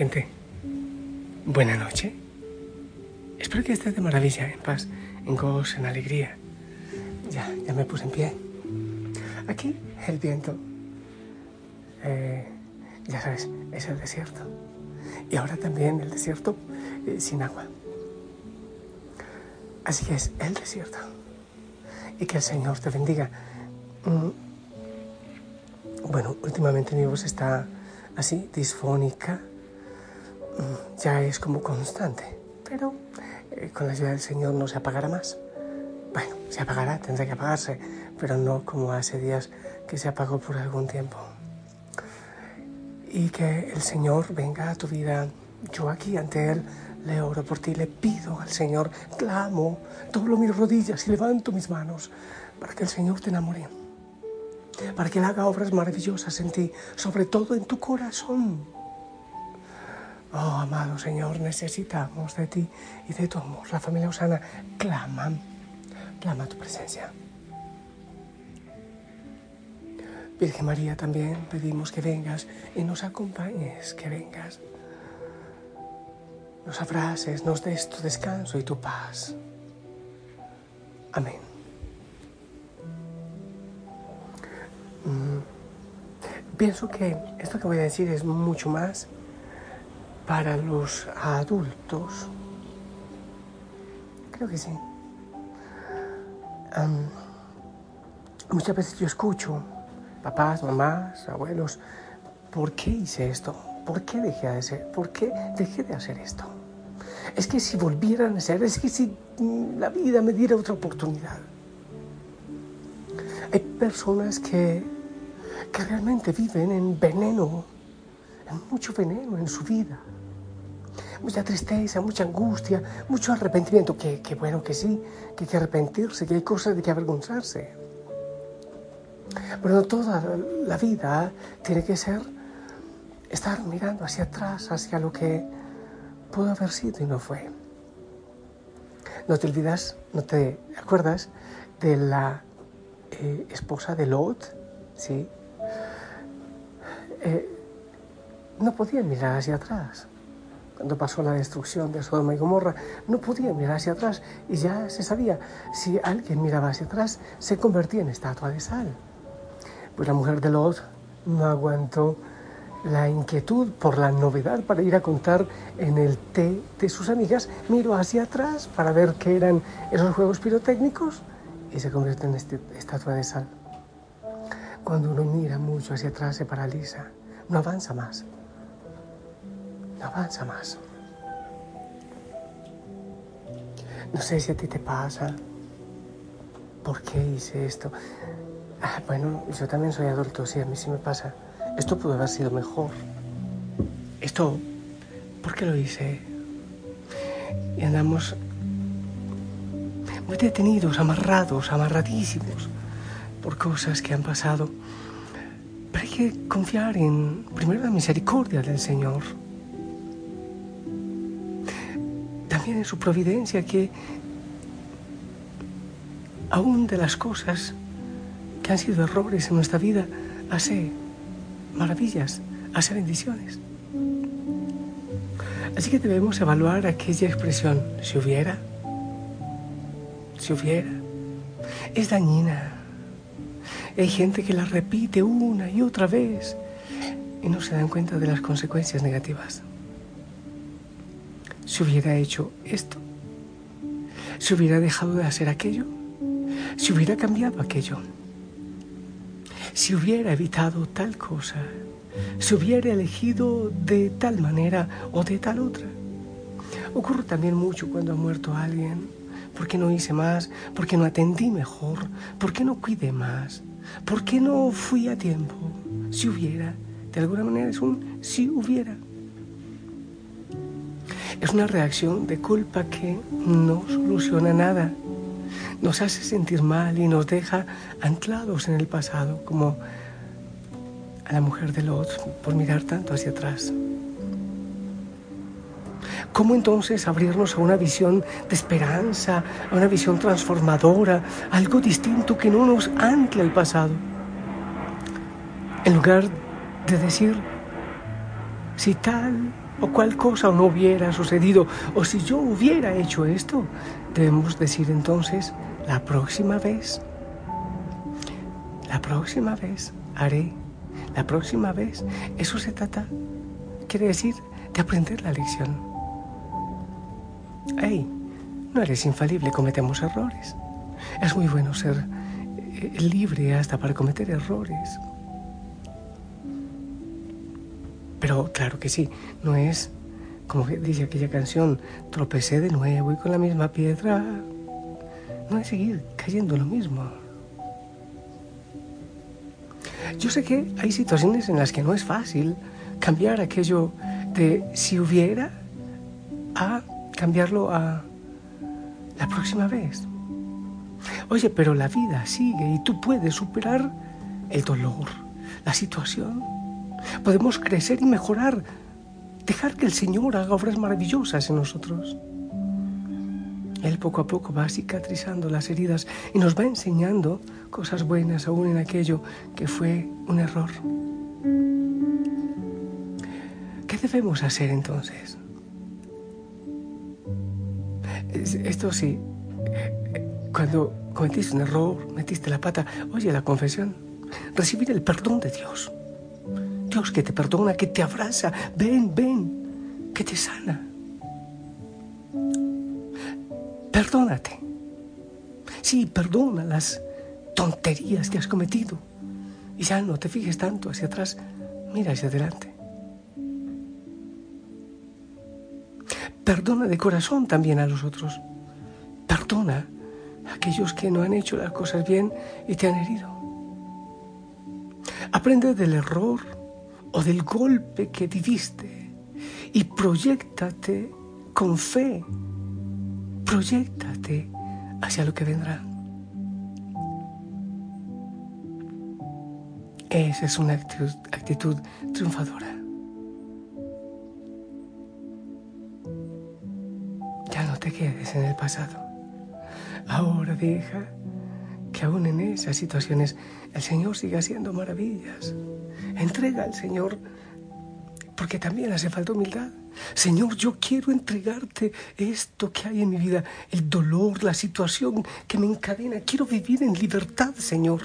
gente, buena noche. Espero que estés de maravilla, en paz, en gozo, en alegría. Ya, ya me puse en pie. Aquí el viento, eh, ya sabes, es el desierto. Y ahora también el desierto eh, sin agua. Así que es el desierto. Y que el Señor te bendiga. Mm. Bueno, últimamente mi voz está así, disfónica ya es como constante, pero eh, con la ayuda del Señor no se apagará más. Bueno, se apagará, tendrá que apagarse, pero no como hace días que se apagó por algún tiempo. Y que el Señor venga a tu vida. Yo aquí ante Él le oro por ti, le pido al Señor, clamo, doblo mis rodillas y levanto mis manos para que el Señor te enamore, para que Él haga obras maravillosas en ti, sobre todo en tu corazón Oh, amado Señor, necesitamos de ti y de tu amor. La familia Osana clama, clama tu presencia. Virgen María, también pedimos que vengas y nos acompañes, que vengas. Nos abraces, nos des tu descanso y tu paz. Amén. Mm, pienso que esto que voy a decir es mucho más para los adultos. Creo que sí. muchas veces yo escucho, papás, mamás, abuelos, ¿por qué hice esto? ¿Por qué dejé de hacer? ¿Por qué dejé de hacer esto? Es que si volvieran a hacer, es que si la vida me diera otra oportunidad. Hay personas que, que realmente viven en veneno, en mucho veneno en su vida mucha tristeza, mucha angustia, mucho arrepentimiento, que, bueno que sí, que hay que arrepentirse, que hay cosas de que avergonzarse. Pero no toda la vida tiene que ser estar mirando hacia atrás, hacia lo que pudo haber sido y no fue. No te olvidas, no te acuerdas de la eh, esposa de Lot, ¿sí? Eh, no podían mirar hacia atrás cuando pasó la destrucción de Sodoma y Gomorra, no podía mirar hacia atrás y ya se sabía, si alguien miraba hacia atrás, se convertía en estatua de sal. Pues la mujer de Lot no aguantó la inquietud por la novedad para ir a contar en el té de sus amigas, miró hacia atrás para ver qué eran esos juegos pirotécnicos y se convierte en este, estatua de sal. Cuando uno mira mucho hacia atrás se paraliza, no avanza más avanza más. No sé si a ti te pasa. ¿Por qué hice esto? Ah, bueno, yo también soy adulto, sí, a mí sí me pasa. Esto pudo haber sido mejor. Esto, ¿por qué lo hice? Y andamos muy detenidos, amarrados, amarradísimos por cosas que han pasado. Pero hay que confiar en, primero, la misericordia del Señor. También su providencia que aún de las cosas que han sido errores en nuestra vida, hace maravillas, hace bendiciones. Así que debemos evaluar aquella expresión, si hubiera, si hubiera, es dañina. Hay gente que la repite una y otra vez y no se dan cuenta de las consecuencias negativas si hubiera hecho esto, si hubiera dejado de hacer aquello, si hubiera cambiado aquello, si hubiera evitado tal cosa, si hubiera elegido de tal manera o de tal otra. Ocurre también mucho cuando ha muerto alguien. ¿Por qué no hice más? ¿Por qué no atendí mejor? ¿Por qué no cuidé más? ¿Por qué no fui a tiempo? Si hubiera, de alguna manera es un si hubiera. Es una reacción de culpa que no soluciona nada. Nos hace sentir mal y nos deja anclados en el pasado, como a la mujer de Lot por mirar tanto hacia atrás. ¿Cómo entonces abrirnos a una visión de esperanza, a una visión transformadora, algo distinto que no nos ancle el pasado? En lugar de decir, si tal o cual cosa no hubiera sucedido, o si yo hubiera hecho esto, debemos decir entonces, la próxima vez, la próxima vez haré, la próxima vez, eso se trata, quiere decir, de aprender la lección. Hey, no eres infalible, cometemos errores. Es muy bueno ser eh, libre hasta para cometer errores. Pero claro que sí, no es como dice aquella canción, tropecé de nuevo y con la misma piedra. No es seguir cayendo lo mismo. Yo sé que hay situaciones en las que no es fácil cambiar aquello de si hubiera a cambiarlo a la próxima vez. Oye, pero la vida sigue y tú puedes superar el dolor, la situación Podemos crecer y mejorar. Dejar que el Señor haga obras maravillosas en nosotros. Él poco a poco va cicatrizando las heridas y nos va enseñando cosas buenas aún en aquello que fue un error. ¿Qué debemos hacer entonces? Esto sí, cuando cometiste un error, metiste la pata, oye, la confesión, recibir el perdón de Dios. Dios que te perdona, que te abraza. Ven, ven, que te sana. Perdónate. Sí, perdona las tonterías que has cometido. Y ya no te fijes tanto hacia atrás, mira hacia adelante. Perdona de corazón también a los otros. Perdona a aquellos que no han hecho las cosas bien y te han herido. Aprende del error o del golpe que viviste y proyectate con fe, proyectate hacia lo que vendrá. Esa es una actitud, actitud triunfadora. Ya no te quedes en el pasado. Ahora deja que aún en esas situaciones el Señor siga haciendo maravillas. Entrega al Señor, porque también hace falta humildad. Señor, yo quiero entregarte esto que hay en mi vida, el dolor, la situación que me encadena. Quiero vivir en libertad, Señor.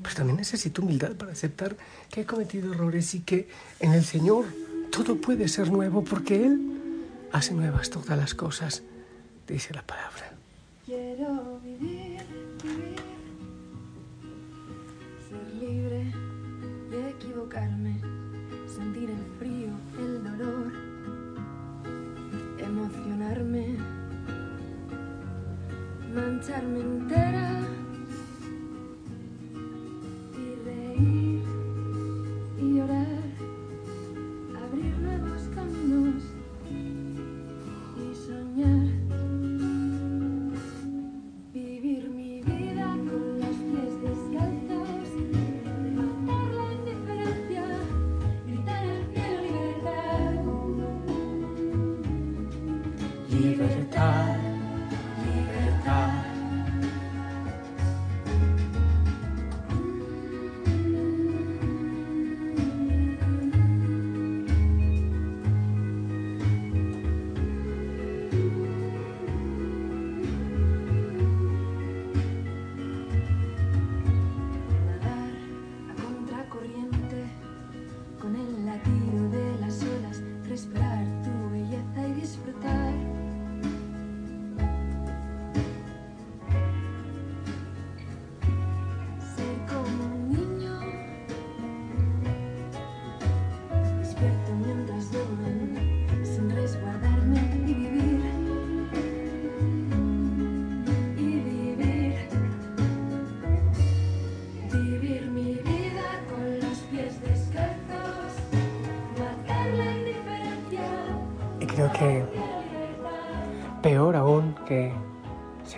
Pero también necesito humildad para aceptar que he cometido errores y que en el Señor todo puede ser nuevo porque Él hace nuevas todas las cosas, dice la palabra. Quiero sentir el frío, el dolor, emocionarme, mancharme entera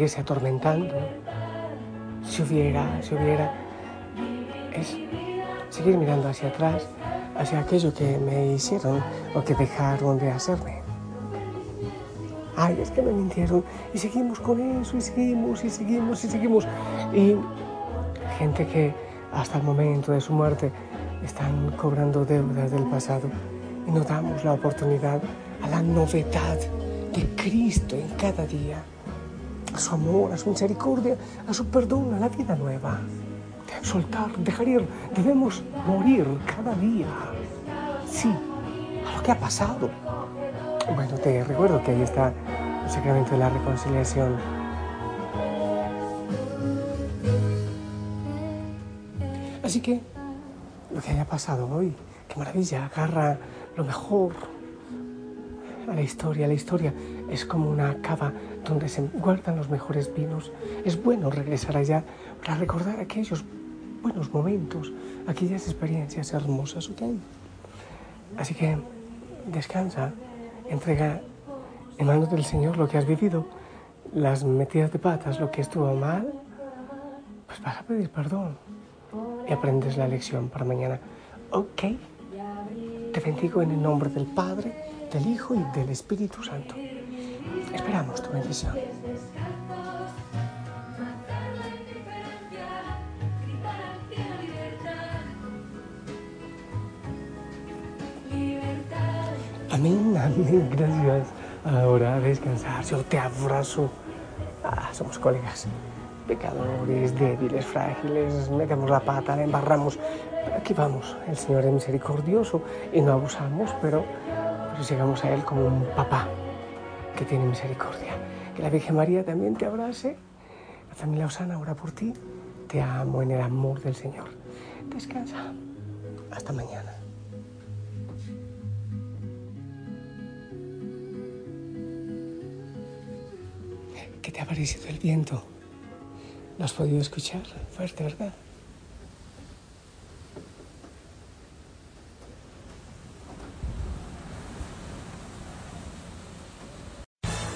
seguirse atormentando, si hubiera, si hubiera, es seguir mirando hacia atrás, hacia aquello que me hicieron o que dejaron de hacerme. Ay, es que me mintieron y seguimos con eso y seguimos y seguimos y seguimos. Y gente que hasta el momento de su muerte están cobrando deudas del pasado y no damos la oportunidad a la novedad de Cristo en cada día, a su amor, a su misericordia, a su perdón, a la vida nueva. Soltar, dejar ir, debemos morir cada día. Sí, a lo que ha pasado. Bueno, te recuerdo que ahí está el sacramento de la reconciliación. Así que, lo que haya pasado hoy, qué maravilla, agarra lo mejor la historia. La historia es como una cava donde se guardan los mejores vinos. Es bueno regresar allá para recordar aquellos buenos momentos, aquellas experiencias hermosas, ¿ok? Así que descansa, entrega en manos del Señor lo que has vivido, las metidas de patas, lo que estuvo mal, pues vas a pedir perdón y aprendes la lección para mañana. ¿Ok? Te bendigo en el nombre del Padre, del Hijo y del Espíritu Santo. Esperamos tu bendición. Amén, amén, gracias. Ahora a descansar, yo te abrazo. Ah, somos colegas, pecadores, débiles, frágiles, metemos la pata, la embarramos. Aquí vamos, el Señor es misericordioso y no abusamos, pero, pero llegamos a Él como un papá que tiene misericordia. Que la Virgen María también te abrace. La familia Osana ora por ti. Te amo en el amor del Señor. Descansa. Hasta mañana. ¿Qué te ha parecido el viento? ¿Lo has podido escuchar? Fuerte, ¿verdad?